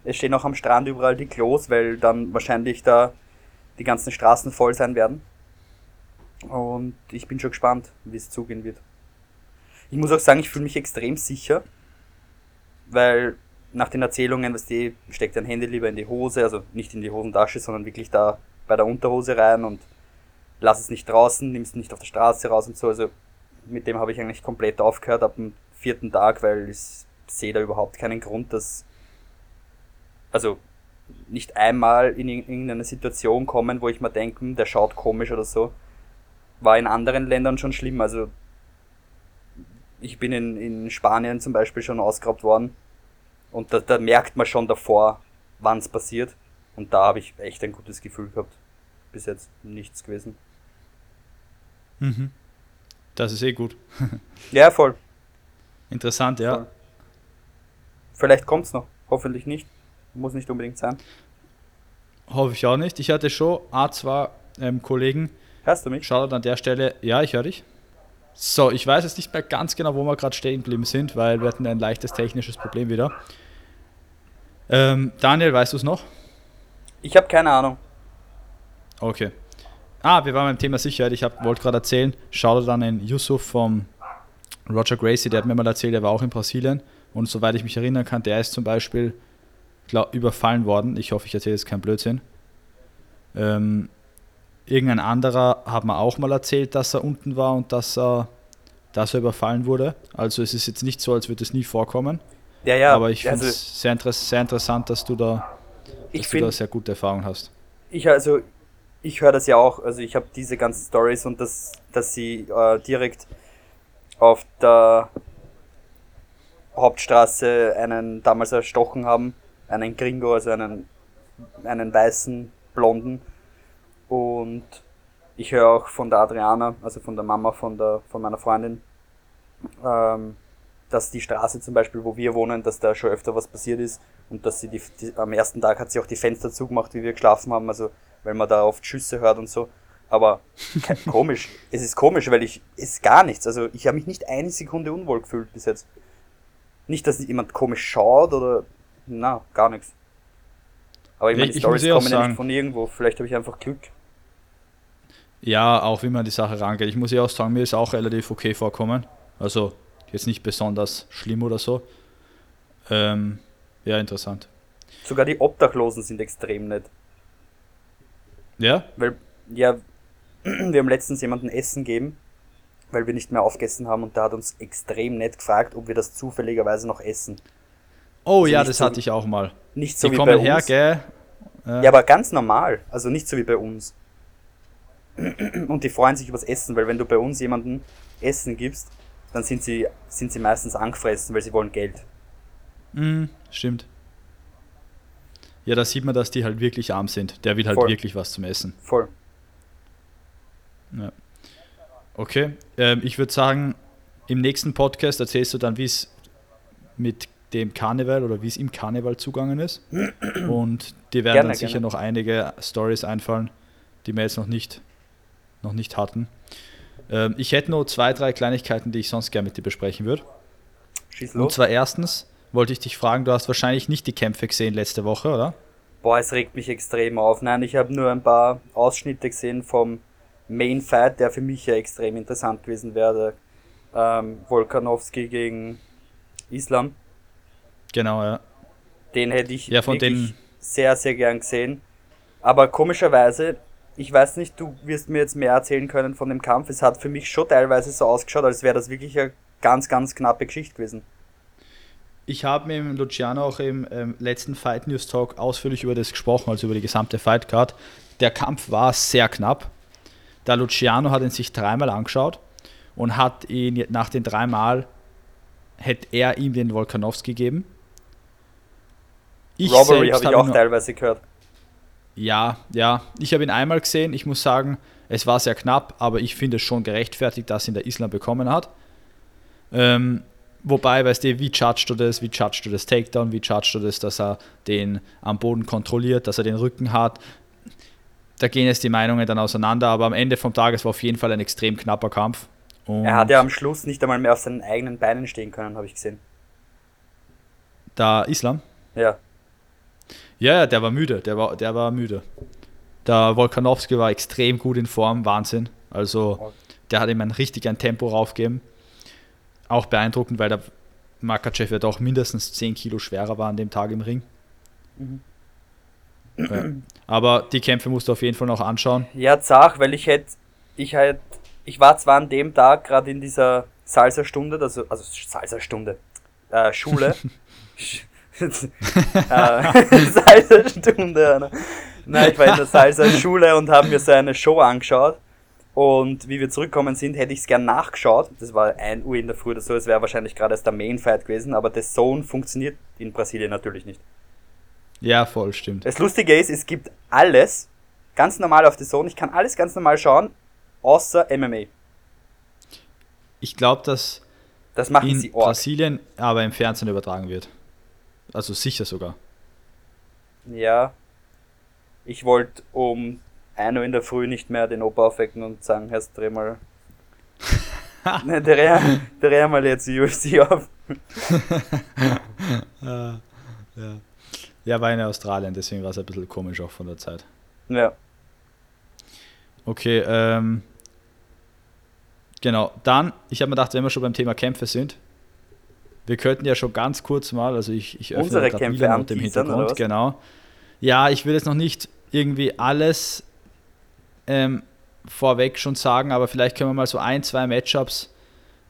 S1: Es stehen auch am Strand überall die Klos, weil dann wahrscheinlich da die ganzen Straßen voll sein werden. Und ich bin schon gespannt, wie es zugehen wird. Ich muss auch sagen, ich fühle mich extrem sicher, weil nach den Erzählungen, was die steckt dein Handy lieber in die Hose, also nicht in die Hosentasche, sondern wirklich da bei der Unterhose rein und lass es nicht draußen, nimm es nicht auf der Straße raus und so. Also mit dem habe ich eigentlich komplett aufgehört ab dem vierten Tag, weil ich sehe da überhaupt keinen Grund, dass also nicht einmal in irg- irgendeine Situation kommen, wo ich mir denke, hm, der schaut komisch oder so. War in anderen Ländern schon schlimm. Also ich bin in, in Spanien zum Beispiel schon ausgeraubt worden und da, da merkt man schon davor, wann es passiert. Und da habe ich echt ein gutes Gefühl gehabt. Bis jetzt nichts gewesen.
S2: Mhm. Das ist eh gut.
S1: Ja, voll.
S2: Interessant, ja.
S1: Voll. Vielleicht kommt's noch. Hoffentlich nicht. Muss nicht unbedingt sein.
S2: Hoffe ich auch nicht. Ich hatte schon A2 ähm, Kollegen.
S1: Hörst du mich?
S2: Shoutout an der Stelle. Ja, ich höre dich. So, ich weiß jetzt nicht mehr ganz genau, wo wir gerade stehen geblieben sind, weil wir hatten ein leichtes technisches Problem wieder. Ähm, Daniel, weißt du es noch?
S1: Ich habe keine Ahnung.
S2: Okay. Ah, wir waren beim Thema Sicherheit. Ich wollte gerade erzählen, Shoutout an den Yusuf vom Roger Gracie, der hat mir mal erzählt, der war auch in Brasilien. Und soweit ich mich erinnern kann, der ist zum Beispiel glaub, überfallen worden. Ich hoffe, ich erzähle jetzt keinen Blödsinn. Ähm, irgendein anderer hat mir auch mal erzählt, dass er unten war und dass er, dass er überfallen wurde. Also es ist jetzt nicht so, als würde es nie vorkommen.
S1: Ja, ja.
S2: Aber ich finde es
S1: also,
S2: sehr, interess sehr interessant, dass du da,
S1: ich
S2: dass du
S1: find,
S2: da sehr gute Erfahrungen hast.
S1: Ich also, ich höre das ja auch. Also ich habe diese ganzen Stories und das, dass sie äh, direkt auf der Hauptstraße einen damals erstochen haben, einen Gringo, also einen, einen weißen Blonden. Und ich höre auch von der Adriana, also von der Mama von, der, von meiner Freundin, ähm, dass die Straße zum Beispiel, wo wir wohnen, dass da schon öfter was passiert ist und dass sie die, die, am ersten Tag hat sie auch die Fenster zugemacht, wie wir geschlafen haben, also weil man da oft Schüsse hört und so. Aber komisch, es ist komisch, weil ich, es ist gar nichts. Also ich habe mich nicht eine Sekunde unwohl gefühlt bis jetzt. Nicht, dass jemand komisch schaut oder, na, gar nichts. Aber ich meine, die Stories
S2: muss eh
S1: kommen ja nicht von irgendwo. Vielleicht habe ich einfach Glück.
S2: Ja, auch wie man die Sache rangeht. Ich muss ja auch sagen, mir ist auch relativ okay vorkommen. Also jetzt nicht besonders schlimm oder so. Ähm, ja, interessant.
S1: Sogar die Obdachlosen sind extrem nett.
S2: Ja?
S1: Weil, ja, wir haben letztens jemanden Essen gegeben, weil wir nicht mehr aufgegessen haben und der hat uns extrem nett gefragt, ob wir das zufälligerweise noch essen.
S2: Oh
S1: Also
S2: ja, das
S1: so-
S2: hatte ich auch mal.
S1: Nicht so
S2: die
S1: wie
S2: kommen
S1: bei
S2: her,
S1: uns.
S2: gell? Äh,
S1: Ja, aber ganz normal. Also nicht so wie bei uns. Und die freuen sich übers Essen, weil wenn du bei uns jemanden Essen gibst, dann sind sie, sind sie meistens angefressen, weil sie wollen Geld.
S2: mm, stimmt. Ja, da sieht man, dass die halt wirklich arm sind. Der will halt
S1: Voll.
S2: wirklich was zum Essen.
S1: Voll.
S2: Okay, ähm, ich würde sagen, im nächsten Podcast erzählst du dann, wie es mit dem Karneval oder wie es im Karneval zugangen ist. Und dir werden
S1: Gerne,
S2: dann sicher
S1: gerne.
S2: noch einige Stories einfallen, die wir jetzt noch nicht, noch nicht hatten. Ähm, ich hätte nur zwei, drei Kleinigkeiten, die ich sonst gerne mit dir besprechen würde.
S1: Schieß
S2: Und
S1: los.
S2: zwar erstens wollte ich dich fragen, du hast wahrscheinlich nicht die Kämpfe gesehen letzte Woche, oder?
S1: Boah, es regt mich extrem auf. Nein, ich habe nur ein paar Ausschnitte gesehen vom Main Fight, der für mich ja extrem interessant gewesen wäre. Ähm, Volkanovski gegen Islam.
S2: Genau, ja.
S1: Den hätte ich
S2: Ja, von
S1: wirklich
S2: den-
S1: sehr, sehr gern gesehen. Aber komischerweise, ich weiß nicht, du wirst mir jetzt mehr erzählen können von dem Kampf. Es hat für mich schon teilweise so ausgeschaut, als wäre das wirklich eine ganz, ganz knappe Geschichte gewesen.
S2: Ich habe mit dem Luciano auch im ähm, letzten Fight News Talk ausführlich über das gesprochen, also über die gesamte Fight Card. Der Kampf war sehr knapp. Der Luciano hat ihn sich dreimal angeschaut und hat ihn nach den dreimal hätte er ihm den Volkanovski gegeben. Ich
S1: Robbery habe ich auch teilweise gehört.
S2: Ja, ja. Ich habe ihn einmal gesehen. Ich muss sagen, es war sehr knapp, aber ich finde es schon gerechtfertigt, dass ihn der Islam bekommen hat. Ähm, wobei, weißt du, wie judgst du das? Wie judgst du das Takedown? Wie judgst du das, dass er den am Boden kontrolliert, dass er den Rücken hat? Da gehen jetzt die Meinungen dann auseinander, aber am Ende vom Tag, es war auf jeden Fall ein extrem knapper Kampf. Und
S1: Er hat ja am Schluss nicht einmal mehr auf seinen eigenen Beinen stehen können, habe ich gesehen.
S2: der Islam?
S1: Ja.
S2: Ja, ja, der war müde, der war, der war müde. Der Volkanowski war extrem gut in Form, Wahnsinn. Also der hat ihm ein richtig ein Tempo raufgegeben. Auch beeindruckend, weil der Makachev ja doch mindestens 10 Kilo schwerer war an dem Tag im Ring.
S1: Mhm.
S2: Ja. Aber die Kämpfe musst du auf jeden Fall noch anschauen.
S1: Ja, zach, weil ich hätte, ich halt, ich war zwar an dem Tag gerade in dieser Salsa-Stunde, also, also Salsa-Stunde, äh, Schule. Sch- Salsa-Stunde, Anna. Nein, ich war in der Salsa-Schule und habe mir so eine Show angeschaut. Und wie wir zurückgekommen sind, hätte ich es gern nachgeschaut. Das war 1 Uhr in der Früh oder so, es wäre wahrscheinlich gerade erst der Main-Fight gewesen, aber das Zone funktioniert in Brasilien natürlich nicht.
S2: Ja, voll, stimmt.
S1: Das Lustige ist, es gibt alles ganz normal auf der Zone. Ich kann alles ganz normal schauen, außer MMA.
S2: Ich glaube, dass
S1: Das machen
S2: in
S1: sie.
S2: Brasilien aber im Fernsehen übertragen wird. Also sicher sogar.
S1: Ja. Ich wollte um 1 Uhr in der Früh nicht mehr den Opa aufwecken und sagen, Herr, dreh mal. ne, dreh, dreh mal jetzt die UFC auf.
S2: ja. ja, war in Australien, deswegen war es ein bisschen komisch auch von der Zeit.
S1: Ja.
S2: Okay, ähm. Genau, dann, ich habe mir gedacht, wenn wir schon beim Thema Kämpfe sind, wir könnten ja schon ganz kurz mal, also ich, ich öffne
S1: Unsere Kämpfe
S2: mit dem Hintergrund, genau. Ja, ich will jetzt noch nicht irgendwie alles ähm, vorweg schon sagen, aber vielleicht können wir mal so ein, zwei Matchups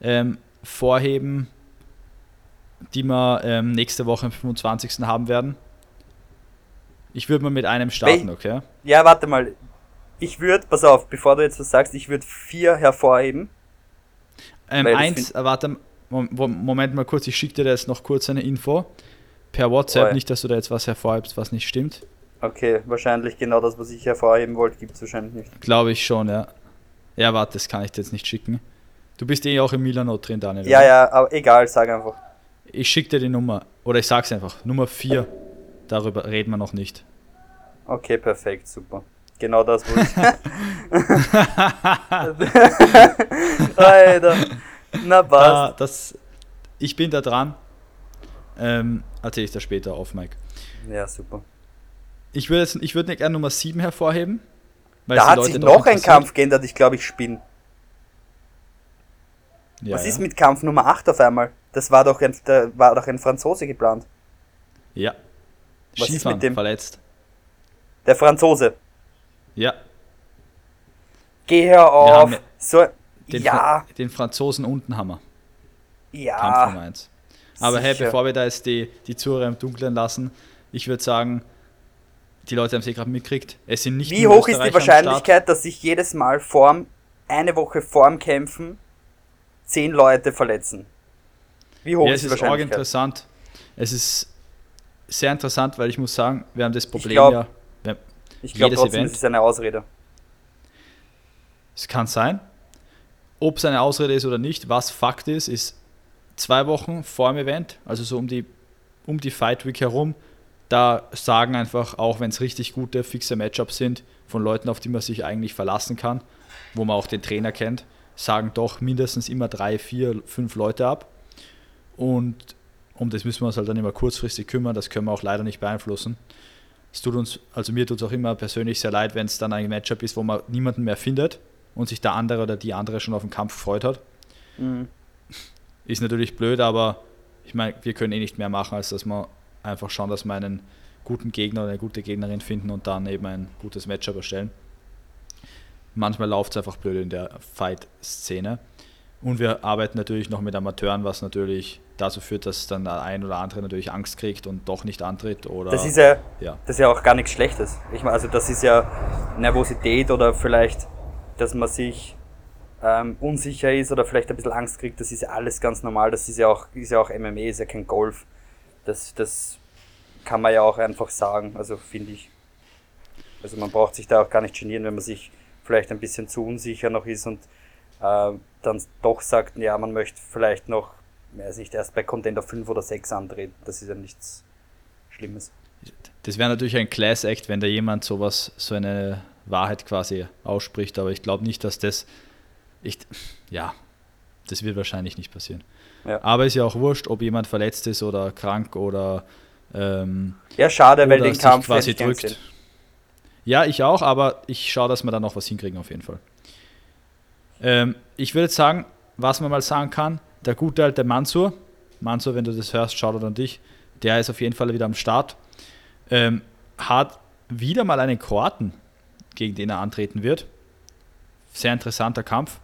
S2: ähm, vorheben, die wir ähm, nächste Woche am 25. haben werden. Ich würde mal mit einem starten, okay?
S1: Ja, warte mal. Ich würde, pass auf, bevor du jetzt was sagst, ich würde vier hervorheben.
S2: Ähm, eins, äh, warte, Moment mal kurz, ich schicke dir jetzt noch kurz eine Info. Per WhatsApp, oh, nicht, dass du da jetzt was hervorhebst, was nicht stimmt.
S1: Okay, wahrscheinlich genau das, was ich hervorheben wollte, gibt es wahrscheinlich nicht.
S2: Glaube ich schon, ja. Ja, warte, das kann ich dir jetzt nicht schicken. Du bist eh auch im Milano drin, Daniel.
S1: Ja, oder? ja, aber egal, sag einfach.
S2: Ich schicke dir die Nummer. Oder ich sag's einfach. Nummer 4. Darüber reden wir noch nicht.
S1: Okay, perfekt, super. Genau das wollte ich.
S2: Alter. Na passt. Da, das, ich bin da dran. Ähm, erzähle ich da später auf, Mike.
S1: Ja, super.
S2: Ich würde ich würd gerne Nummer 7 hervorheben.
S1: da hat sich noch ein Kampf geändert, ich glaube, ich spinne. Ja, Was ja. ist mit Kampf Nummer 8 auf einmal? Das war doch ein, da war doch ein Franzose geplant.
S2: Ja. Was Skifahren, ist mit dem? verletzt.
S1: Der Franzose.
S2: Ja.
S1: Geh hör auf. So,
S2: den,
S1: ja.
S2: Fra den Franzosen unten haben wir.
S1: Ja.
S2: Kampf Nummer 1. Aber Sicher. hey, bevor wir da jetzt die, die Zuhörer im Dunkeln lassen, ich würde sagen, die Leute haben es eh gerade mitgekriegt. Es sind nicht
S1: Wie hoch ist die Wahrscheinlichkeit, dass sich jedes Mal vorm, eine Woche vorm Kämpfen zehn Leute verletzen?
S2: Wie hoch ja, ist die Wahrscheinlichkeit? Es ist interessant. Es ist sehr interessant, weil ich muss sagen, wir haben das Problem ich glaub,
S1: ja. Ich glaube trotzdem, Event, es ist eine Ausrede.
S2: Es kann sein. Ob es eine Ausrede ist oder nicht, was Fakt ist, ist zwei Wochen vor dem Event, also so um die, um die Fight Week herum, da sagen einfach, auch wenn es richtig gute, fixe Matchups sind, von Leuten, auf die man sich eigentlich verlassen kann, wo man auch den Trainer kennt, sagen doch mindestens immer drei, vier, fünf Leute ab. Und um das müssen wir uns halt dann immer kurzfristig kümmern, das können wir auch leider nicht beeinflussen. Es tut uns, also mir tut es auch immer persönlich sehr leid, wenn es dann ein Matchup ist, wo man niemanden mehr findet und sich der andere oder die andere schon auf den Kampf gefreut hat. Mhm. Ist natürlich blöd, aber ich meine, wir können eh nicht mehr machen, als dass wir einfach schauen, dass wir einen guten Gegner oder eine gute Gegnerin finden und dann eben ein gutes Matchup erstellen. Manchmal läuft es einfach blöd in der Fight-Szene. Und wir arbeiten natürlich noch mit Amateuren, was natürlich dazu führt, dass dann der ein oder andere natürlich Angst kriegt und doch nicht antritt. Oder,
S1: das, ist ja, ja. das ist ja auch gar nichts Schlechtes. Ich meine, also das ist ja Nervosität oder vielleicht, dass man sich ähm, unsicher ist oder vielleicht ein bisschen Angst kriegt, das ist ja alles ganz normal. Das ist ja auch, ist ja auch MMA, ist ja kein Golf. Das, das kann man ja auch einfach sagen, also finde ich. Also man braucht sich da auch gar nicht genieren, wenn man sich vielleicht ein bisschen zu unsicher noch ist und äh, dann doch sagt, ja, man möchte vielleicht noch, weiß nicht, erst bei Contender 5 oder 6 antreten. Das ist ja nichts Schlimmes.
S2: Das wäre natürlich ein Class Act, wenn da jemand sowas, so eine Wahrheit quasi ausspricht, aber ich glaube nicht, dass das, ich, ja, das wird wahrscheinlich nicht passieren. Ja. Aber ist ja auch wurscht, ob jemand verletzt ist oder krank oder ähm,
S1: ja, schade, weil den Kampf
S2: quasi drückt. Ja, ich auch, aber ich schaue, dass wir da noch was hinkriegen auf jeden Fall. Ähm, ich würde sagen, was man mal sagen kann, der gute alte Mansur, Mansur, wenn du das hörst, schaut an dich, der ist auf jeden Fall wieder am Start, ähm, hat wieder mal einen Kroaten, gegen den er antreten wird. Sehr interessanter Kampf.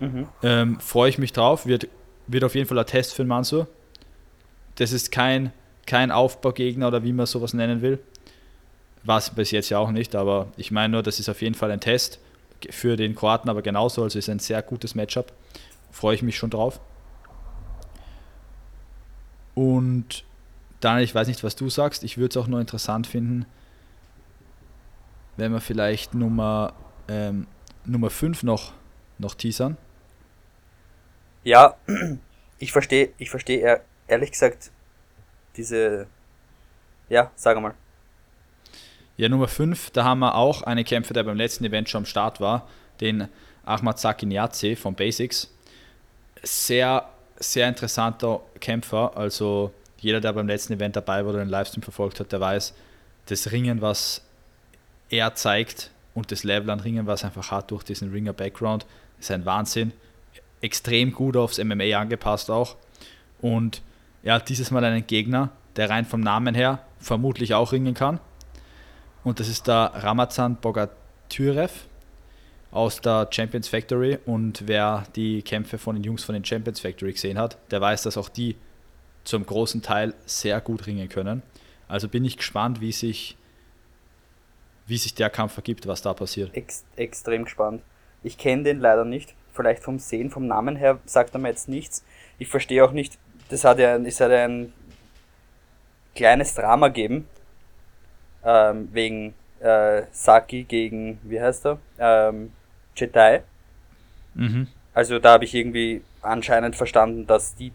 S2: Mhm. Ähm, Freue ich mich drauf, wird, wird auf jeden Fall ein Test für den Mansur. Das ist kein, kein Aufbaugegner oder wie man sowas nennen will. War es bis jetzt ja auch nicht, aber ich meine nur, das ist auf jeden Fall ein Test für den Kroaten aber genauso. Also ist ein sehr gutes Matchup. Freue ich mich schon drauf. Und dann, ich weiß nicht, was du sagst, ich würde es auch nur interessant finden, wenn wir vielleicht Nummer, ähm, Nummer 5 noch, noch teasern.
S1: Ja, ich verstehe, ich verstehe ehrlich gesagt diese, ja, sag mal.
S2: Ja, Nummer 5, da haben wir auch einen Kämpfer, der beim letzten Event schon am Start war, den Ahmad Sakiniazi von Basics. Sehr, sehr interessanter Kämpfer. Also jeder, der beim letzten Event dabei war oder den Livestream verfolgt hat, der weiß, das Ringen, was er zeigt und das Level an Ringen, was er einfach hat durch diesen Ringer-Background, ist ein Wahnsinn. Extrem gut aufs MMA angepasst auch. Und er hat dieses Mal einen Gegner, der rein vom Namen her vermutlich auch ringen kann. Und das ist der Ramazan Bogatyrev aus der Champions Factory. Und wer die Kämpfe von den Jungs von den Champions Factory gesehen hat, der weiß, dass auch die zum großen Teil sehr gut ringen können. Also bin ich gespannt, wie sich, wie sich der Kampf ergibt, was da passiert.
S1: Ex extrem gespannt. Ich kenne den leider nicht. Vielleicht vom Sehen, vom Namen her sagt er mir jetzt nichts. Ich verstehe auch nicht, das hat ja, es hat ja ein kleines Drama geben. Ähm, wegen äh, Saki gegen, wie heißt er? Ähm, Jedi. Mhm. Also da habe ich irgendwie anscheinend verstanden, dass die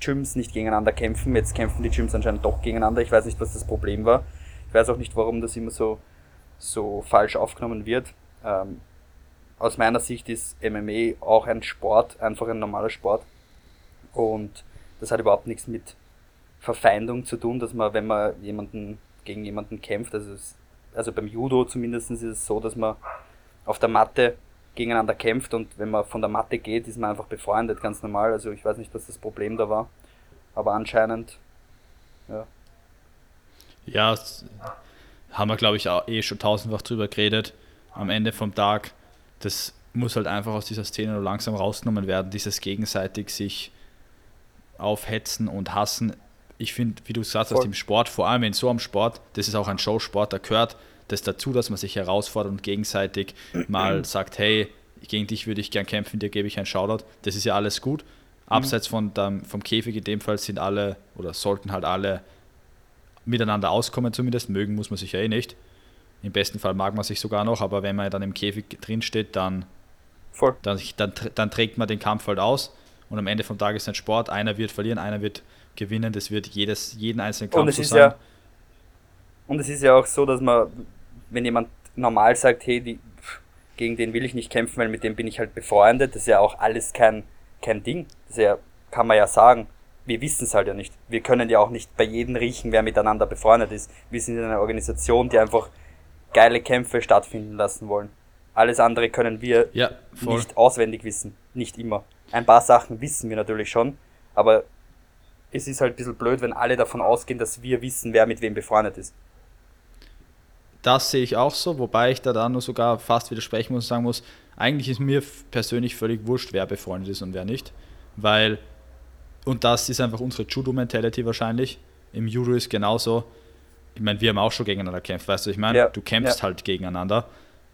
S1: Gyms nicht gegeneinander kämpfen. Jetzt kämpfen die Gyms anscheinend doch gegeneinander. Ich weiß nicht, was das Problem war. Ich weiß auch nicht, warum das immer so, so falsch aufgenommen wird. Ähm, aus meiner Sicht ist MMA auch ein Sport, einfach ein normaler Sport. Und das hat überhaupt nichts mit Verfeindung zu tun, dass man, wenn man jemanden gegen jemanden kämpft, also, es, also beim Judo zumindest ist es so, dass man auf der Matte gegeneinander kämpft und wenn man von der Matte geht, ist man einfach befreundet, ganz normal. Also ich weiß nicht, was das Problem da war, aber anscheinend, ja.
S2: Ja, haben wir glaube ich auch eh schon tausendfach drüber geredet. Am Ende vom Tag, das muss halt einfach aus dieser Szene nur langsam rausgenommen werden, dieses gegenseitig sich aufhetzen und hassen ich finde, wie du gesagt hast, im Sport, vor allem in so einem Sport, das ist auch ein Showsport, da gehört das dazu, dass man sich herausfordert und gegenseitig mal sagt, hey, gegen dich würde ich gern kämpfen, dir gebe ich einen Shoutout. Das ist ja alles gut. Abseits von dem, vom Käfig in dem Fall sind alle oder sollten halt alle miteinander auskommen, zumindest mögen muss man sich ja eh nicht. Im besten Fall mag man sich sogar noch, aber wenn man dann im Käfig drin steht, dann, dann, dann, dann trägt man den Kampf halt aus und am Ende vom Tag ist ein Sport. Einer wird verlieren, einer wird gewinnen. Das wird jedes, jeden einzelnen Kampf
S1: und es so ist sein. Ja, und es ist ja auch so, dass man, wenn jemand normal sagt, hey, die, gegen den will ich nicht kämpfen, weil mit dem bin ich halt befreundet, das ist ja auch alles kein, kein Ding. Das ja, kann man ja sagen. Wir wissen es halt ja nicht. Wir können ja auch nicht bei jedem riechen, wer miteinander befreundet ist. Wir sind in einer Organisation, die einfach geile Kämpfe stattfinden lassen wollen. Alles andere können wir ja, nicht auswendig wissen. Nicht immer. Ein paar Sachen wissen wir natürlich schon, aber es ist halt ein bisschen blöd, wenn alle davon ausgehen, dass wir wissen, wer mit wem befreundet ist.
S2: Das sehe ich auch so, wobei ich da dann nur sogar fast widersprechen muss und sagen muss, eigentlich ist mir persönlich völlig wurscht, wer befreundet ist und wer nicht. Weil, und das ist einfach unsere Judo-Mentality wahrscheinlich. Im Judo ist genauso, ich meine, wir haben auch schon gegeneinander gekämpft, weißt du, ich meine, ja, du kämpfst ja. halt gegeneinander.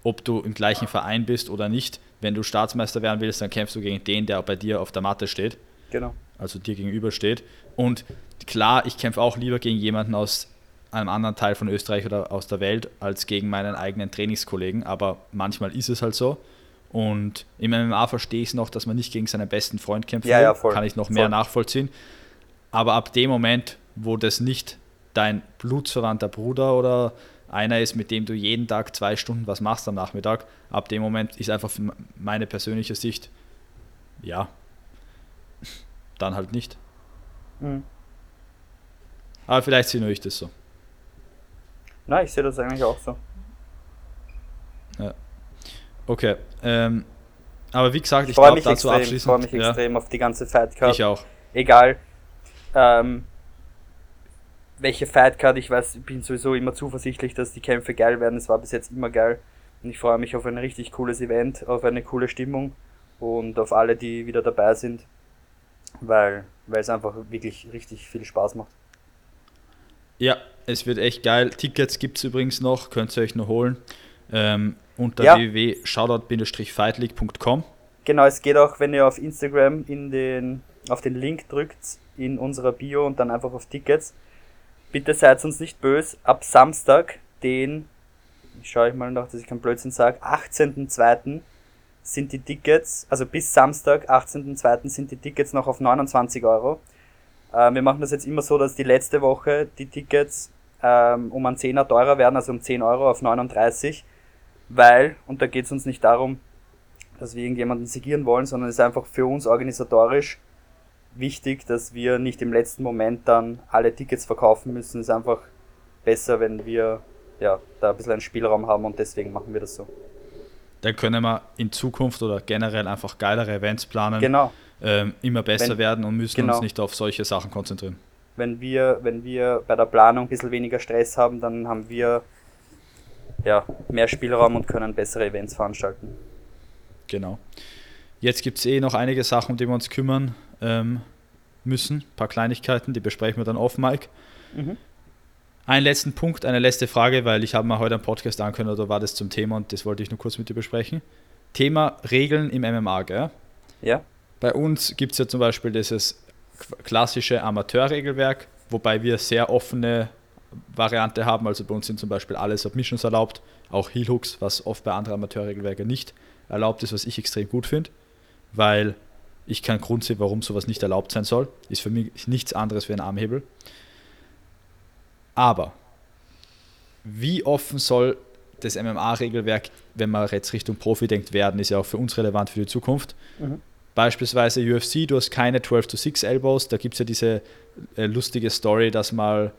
S2: Ob du im gleichen Verein bist oder nicht, wenn du Staatsmeister werden willst, dann kämpfst du gegen den, der bei dir auf der Matte steht.
S1: Genau.
S2: Also dir gegenüber steht. Und klar, ich kämpfe auch lieber gegen jemanden aus einem anderen Teil von Österreich oder aus der Welt als gegen meinen eigenen Trainingskollegen, aber manchmal ist es halt so. Und im MMA verstehe ich es noch, dass man nicht gegen seinen besten Freund kämpfen
S1: ja,
S2: will.
S1: Ja, voll.
S2: Kann ich noch mehr voll. nachvollziehen. Aber ab dem Moment, wo das nicht dein blutsverwandter Bruder oder einer ist, mit dem du jeden Tag zwei Stunden was machst am Nachmittag, ab dem Moment ist einfach meine persönliche Sicht, ja, dann halt nicht. Mhm. Aber vielleicht sehe nur ich das so.
S1: Nein, ich sehe das eigentlich auch so.
S2: Okay. Ähm, aber wie gesagt,
S1: ich, ich glaube dazu extrem, abschließend. Ich freue mich ja. extrem auf die ganze Fightcard.
S2: Ich auch.
S1: Egal. Ähm, welche Fightcard, ich weiß, ich bin sowieso immer zuversichtlich, dass die Kämpfe geil werden. Es war bis jetzt immer geil. Und ich freue mich auf ein richtig cooles Event, auf eine coole Stimmung und auf alle, die wieder dabei sind. Weil weil es einfach wirklich richtig viel Spaß macht.
S2: Ja, es wird echt geil. Tickets gibt es übrigens noch, könnt ihr euch noch holen. Ähm, unter ja. www.shoutout-fightleague.com.
S1: Genau, es geht auch, wenn ihr auf Instagram in den, auf den Link drückt in unserer Bio und dann einfach auf Tickets. Bitte seid uns nicht böse. Ab Samstag, den, ich schaue ich mal nach, dass ich keinen Blödsinn sage, 18.02 sind die Tickets, also bis Samstag, 18.02. sind die Tickets noch auf 29 Euro. Äh, wir machen das jetzt immer so, dass die letzte Woche die Tickets äh, ähm, um einen Zehner teurer werden, also um 10 Euro auf 39, weil, und da geht es uns nicht darum, dass wir irgendjemanden segieren wollen, sondern es ist einfach für uns organisatorisch wichtig, dass wir nicht im letzten Moment dann alle Tickets verkaufen müssen. Es ist einfach besser, wenn wir ja, da ein bisschen einen Spielraum haben und deswegen machen wir das so.
S2: Dann können wir in Zukunft oder generell einfach geilere Events planen,
S1: Genau.
S2: ähm, immer besser
S1: Wenn-
S2: werden und müssen
S1: genau.
S2: uns nicht auf solche Sachen konzentrieren.
S1: Wenn wir, wenn wir bei der Planung ein bisschen weniger Stress haben, dann haben wir ja, mehr Spielraum und können bessere Events veranstalten.
S2: Genau. Jetzt gibt es eh noch einige Sachen, um die wir uns kümmern ähm, müssen. Ein paar Kleinigkeiten, die besprechen wir dann off, Mike.
S1: Mhm.
S2: Einen letzten Punkt, eine letzte Frage, weil ich habe mal heute am Podcast angekündigt, oder war das zum Thema und das wollte ich nur kurz mit dir besprechen. Thema Regeln im MMA, gell?
S1: Ja?
S2: Bei uns gibt es ja zum Beispiel dieses klassische Amateurregelwerk, wobei wir sehr offene Variante haben. Also bei uns sind zum Beispiel alle Submissions erlaubt, auch Heel Hooks, was oft bei anderen Amateurregelwerken nicht erlaubt ist, was ich extrem gut finde, weil ich keinen Grund sehe, warum sowas nicht erlaubt sein soll. Ist für mich nichts anderes wie ein Armhebel. Aber wie offen soll das MMA-Regelwerk, wenn man jetzt Richtung Profi denkt, werden, ist ja auch für uns relevant für die Zukunft.
S1: Mhm.
S2: Beispielsweise UFC, du hast keine 12 to 6 Elbows, da gibt es ja diese äh, lustige Story, dass mal,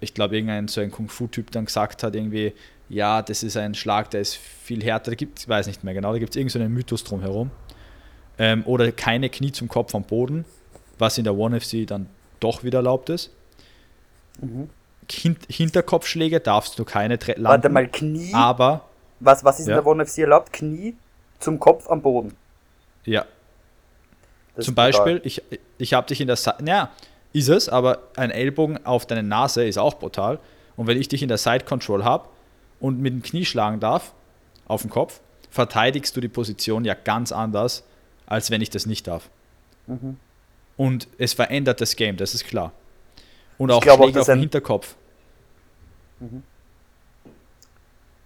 S2: ich glaube, irgendein so ein Kung-Fu-Typ dann gesagt hat, irgendwie, ja, das ist ein Schlag, der ist viel härter, da gibt ich weiß nicht mehr genau, da gibt es irgendeinen so einen Mythos drumherum. Ähm, oder keine Knie zum Kopf am Boden, was in der One FC dann doch wieder erlaubt ist.
S1: Mhm.
S2: Hin Hinterkopfschläge darfst du keine landen,
S1: Warte mal, Knie.
S2: aber
S1: Was, was ist
S2: Ja.
S1: in der One FC erlaubt? Knie zum Kopf am Boden.
S2: ja,
S1: Das
S2: Zum. Beispiel, ich, ich habe dich in der Seite, ja, ist es, aber ein Ellbogen auf deine Nase ist auch brutal. Und wenn ich dich in der Side Control habe und mit dem Knie schlagen darf, auf den Kopf, verteidigst du die Position ja ganz anders, als wenn ich das nicht darf.
S1: Mhm.
S2: Und es verändert das Game, das ist klar. Und auch
S1: auch,
S2: Schläge
S1: dass
S2: auf den Hinterkopf.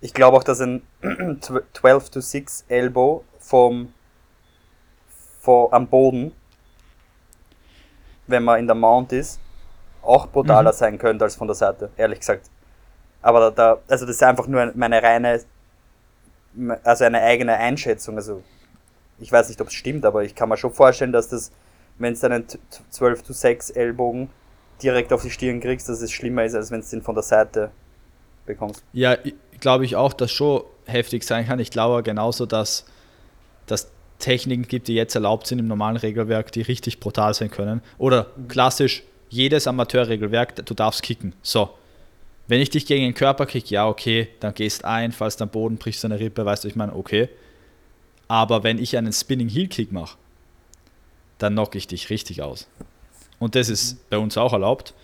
S1: Ich glaube auch, dass ein 12 to 6 Elbow vom, vor, am Boden, wenn man in der Mount ist, auch brutaler
S2: Mhm.
S1: sein könnte als von der Seite, ehrlich gesagt. Aber da, da also das ist einfach nur ein- meine reine, also eine eigene Einschätzung. Also ich weiß nicht, ob es stimmt, aber ich kann mir schon vorstellen, dass das, wenn es einen t- t- 12 to 6 Ellbogen direkt auf die Stirn kriegst, dass es schlimmer ist, als wenn es den von der Seite bekommst.
S2: Ja, glaube ich auch, dass schon heftig sein kann. Ich glaube genauso, dass dass Techniken gibt, die jetzt erlaubt sind im normalen Regelwerk, die richtig brutal sein können. Oder klassisch, jedes Amateurregelwerk, du darfst kicken. So. Wenn ich dich gegen den Körper kick, ja, okay, dann gehst ein, fallst am Boden, brichst deine Rippe, weißt du, ich meine, okay. Aber wenn ich einen Spinning Heel Kick mache, dann knock ich dich richtig aus. Und das ist bei uns auch erlaubt,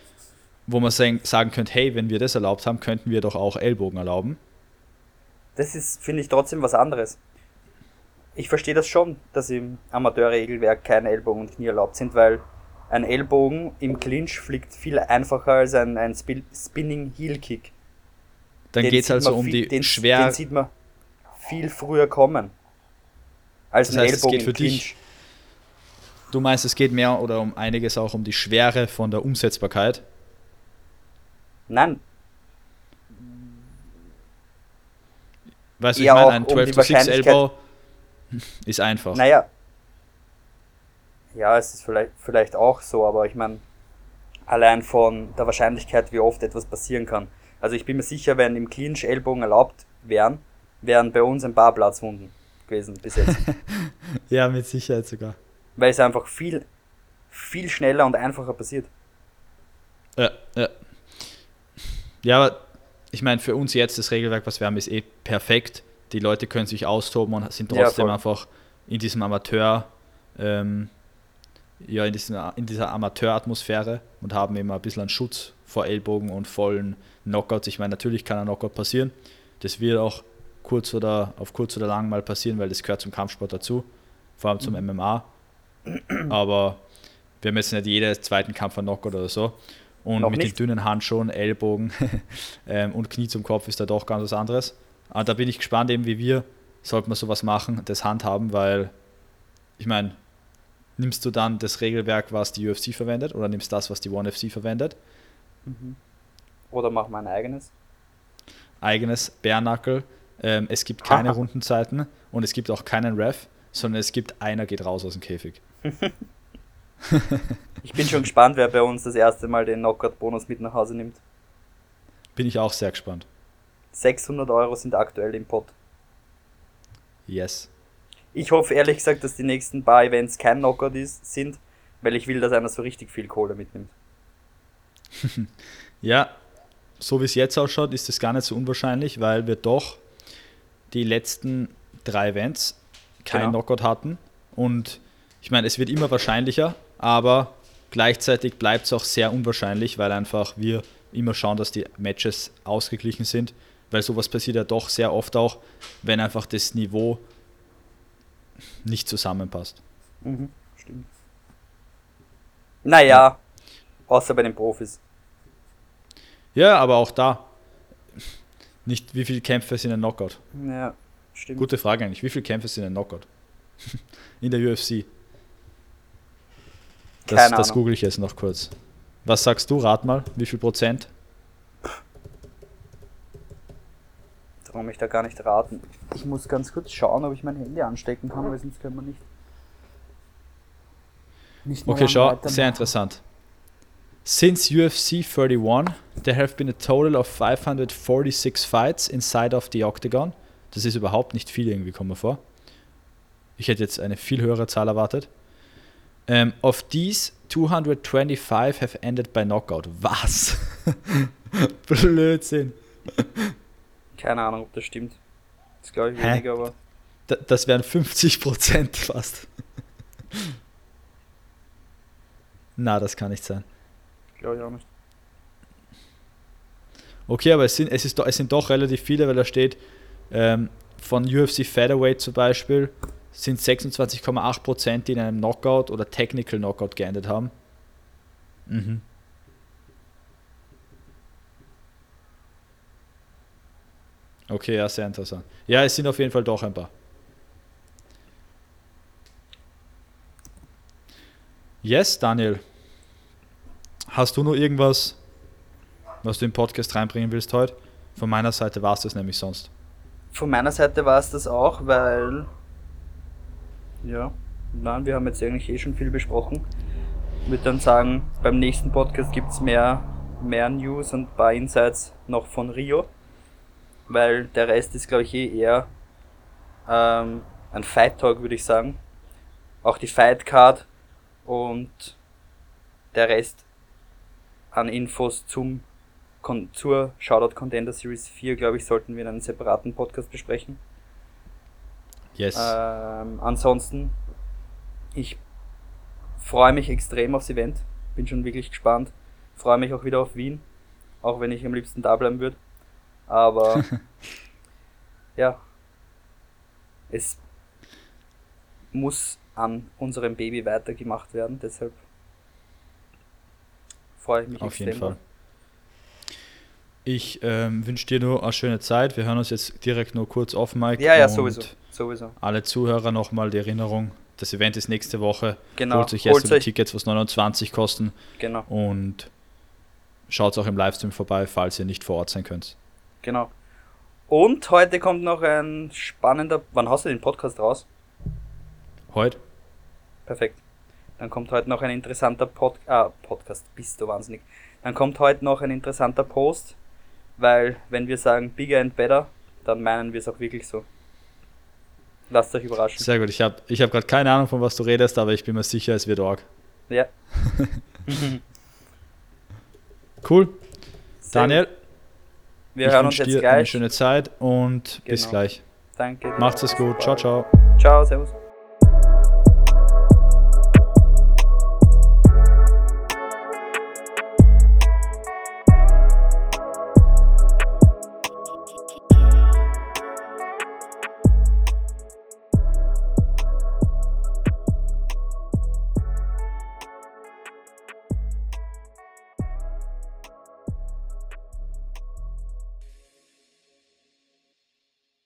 S2: wo man sagen sagen könnte, hey, wenn wir das erlaubt haben, könnten wir doch auch Ellbogen erlauben.
S1: Das ist, finde ich, trotzdem was anderes. Ich verstehe das schon, dass im Amateurregelwerk keine Ellbogen und Knie erlaubt sind, weil ein Ellbogen im Clinch fliegt viel einfacher als ein, ein Spin Spinning Heel Kick.
S2: Dann geht es also um
S1: viel,
S2: die
S1: den,
S2: schwer.
S1: Den sieht man viel früher kommen. Als
S2: Das
S1: ein
S2: heißt, es
S1: Ellbogen
S2: geht
S1: im
S2: für dich
S1: Clinch.
S2: Du meinst, es geht mehr oder um einiges auch um die Schwere von der Umsetzbarkeit.
S1: Nein,
S2: Weißt du, ich meine, ein
S1: um die
S2: 12 to 6
S1: Wahrscheinlichkeit-
S2: Elbow ist einfach.
S1: naja. Ja, es ist vielleicht, vielleicht auch so, aber ich meine, allein von der Wahrscheinlichkeit, wie oft etwas passieren kann. Also ich bin mir sicher, wenn im Clinch Ellbogen erlaubt wären, wären bei uns ein paar Platzwunden gewesen bis jetzt.
S2: Ja, mit Sicherheit sogar.
S1: weil es einfach viel, viel schneller und einfacher passiert.
S2: Ja, ja. ja, aber ich meine, für uns jetzt das Regelwerk, was wir haben, ist eh perfekt. Die Leute können sich austoben und sind
S1: Ja,
S2: trotzdem
S1: voll.
S2: einfach in diesem Amateur, ähm, ja, in, diesem, in dieser Amateuratmosphäre und haben immer ein bisschen einen Schutz vor Ellbogen und vollen Knockouts. Ich meine, natürlich kann ein Knockout passieren. Das wird auch kurz oder auf kurz oder lang mal passieren, weil das gehört zum Kampfsport dazu, vor allem zum MMA. Aber wir haben jetzt nicht jeden zweiten Kampf einen Knockout oder so. Und
S1: Noch
S2: mit
S1: nicht.
S2: den dünnen Handschuhen, Ellbogen ähm, und Knie zum Kopf ist da doch ganz was anderes. Aber da bin ich gespannt, eben wie wir, sollte man sowas machen, das handhaben, weil ich meine, nimmst du dann das Regelwerk, was die UFC verwendet, oder nimmst das, was die One FC verwendet?
S1: Oder machen wir ein eigenes?
S2: Eigenes Bärnackel. Ähm, es gibt keine
S1: Haha.
S2: Rundenzeiten und es gibt auch keinen Ref, sondern es gibt einer geht raus aus dem Käfig.
S1: Ich bin schon gespannt, wer bei uns das erste Mal den Knockout-Bonus mit nach Hause nimmt.
S2: Bin ich auch sehr gespannt.
S1: 600 Euro sind aktuell im Pot.
S2: Yes.
S1: Ich hoffe ehrlich gesagt, dass die nächsten paar Events kein Knockout ist, sind, weil ich will, dass einer so richtig viel Kohle mitnimmt.
S2: Ja, so wie es jetzt ausschaut, ist es gar nicht so unwahrscheinlich, weil wir doch die letzten drei Events keinen
S1: Genau.
S2: Knockout hatten. Und ich meine, es wird immer wahrscheinlicher, aber gleichzeitig bleibt es auch sehr unwahrscheinlich, weil einfach wir immer schauen, dass die Matches ausgeglichen sind. Weil sowas passiert ja doch sehr oft auch, wenn einfach das Niveau nicht zusammenpasst.
S1: Mhm, stimmt. Naja, außer bei den Profis.
S2: Ja, aber auch da. Nicht wie viele Kämpfe sind ein Knockout.
S1: Ja, stimmt.
S2: Gute Frage eigentlich. Wie viele Kämpfe sind ein Knockout? In der UFC. Das,
S1: Keine
S2: das google ich jetzt noch kurz. Was sagst du? Rat mal, wie viel Prozent?
S1: Traue mich da gar nicht raten. Ich muss ganz kurz schauen, ob ich mein Handy anstecken kann, weil sonst können wir nicht. nicht
S2: Okay, schau, sehr interessant. Since UFC 31, there have been a total of 546 fights inside of the octagon. Das ist überhaupt nicht viel irgendwie, kommen wir vor. Ich hätte jetzt eine viel höhere Zahl erwartet. Um, of these, 225 have ended by knockout. Was? Blödsinn.
S1: Keine Ahnung, ob das stimmt. Das glaube ich weniger, aber.
S2: Da- Das wären 50 Prozent fast. Na, das kann nicht sein.
S1: Glaube ich auch nicht.
S2: Okay, aber es sind, es, ist, doch- es sind doch relativ viele, weil da steht, ähm, von UFC Featherweight zum Beispiel sind 26,8%, die in einem Knockout oder Technical Knockout geendet haben. Mhm. Okay, ja, sehr interessant. Ja, es sind auf jeden Fall doch ein paar. Yes, Daniel. Hast du noch irgendwas, was du im Podcast reinbringen willst heute? Von meiner Seite war es das nämlich sonst.
S1: Von meiner Seite war es das auch, weil. Ja, nein, wir haben jetzt eigentlich eh schon viel besprochen. Ich würde dann sagen, beim nächsten Podcast gibt es mehr, mehr News und ein paar Insights noch von Rio. Weil der Rest ist, glaube ich, eh eher ähm, ein Fight Talk, würde ich sagen. Auch die Fight Card und der Rest an Infos zum Kon zur Shoutout Contender Series 4, glaube ich, sollten wir in einem separaten Podcast besprechen.
S2: Yes.
S1: Ähm, ansonsten, ich freue mich extrem aufs Event. Bin schon wirklich gespannt. Freue mich auch wieder auf Wien. Auch wenn ich am liebsten da bleiben würde. Aber ja, es muss an unserem Baby weitergemacht werden. Deshalb freue ich mich
S2: Auf jeden Fall. Ich ähm, wünsche dir nur eine schöne Zeit. Wir hören uns jetzt direkt nur kurz auf, Mike.
S1: Ja, ja,
S2: und
S1: sowieso. Sowieso.
S2: Alle Zuhörer nochmal die Erinnerung. Das Event ist nächste Woche.
S1: Genau.
S2: Holt euch
S1: Holt's
S2: die Tickets, was 29 kosten.
S1: Genau,
S2: Und schaut auch im Livestream vorbei, falls ihr nicht vor Ort sein könnt.
S1: Genau. Und heute kommt noch ein spannender. Wann hast du den Podcast raus?
S2: Heute?
S1: Perfekt. Dann kommt heute noch ein interessanter Pod ah, Podcast. Bist du wahnsinnig. Dann kommt heute noch ein interessanter Post, weil wenn wir sagen bigger and better, dann meinen wir es auch wirklich so. Lasst euch überraschen.
S2: Sehr gut. Ich habe ich hab gerade keine Ahnung, von was du redest, aber ich bin mir sicher, es wird arg.
S1: Ja.
S2: Cool.
S1: Sehr
S2: Daniel,
S1: gut. Wir
S2: ich
S1: hören uns
S2: wünsche
S1: jetzt
S2: dir eine
S1: gleich.
S2: schöne Zeit und bis
S1: Genau.
S2: gleich.
S1: Danke.
S2: Macht's es gut. Ciao, ciao.
S1: Ciao, servus.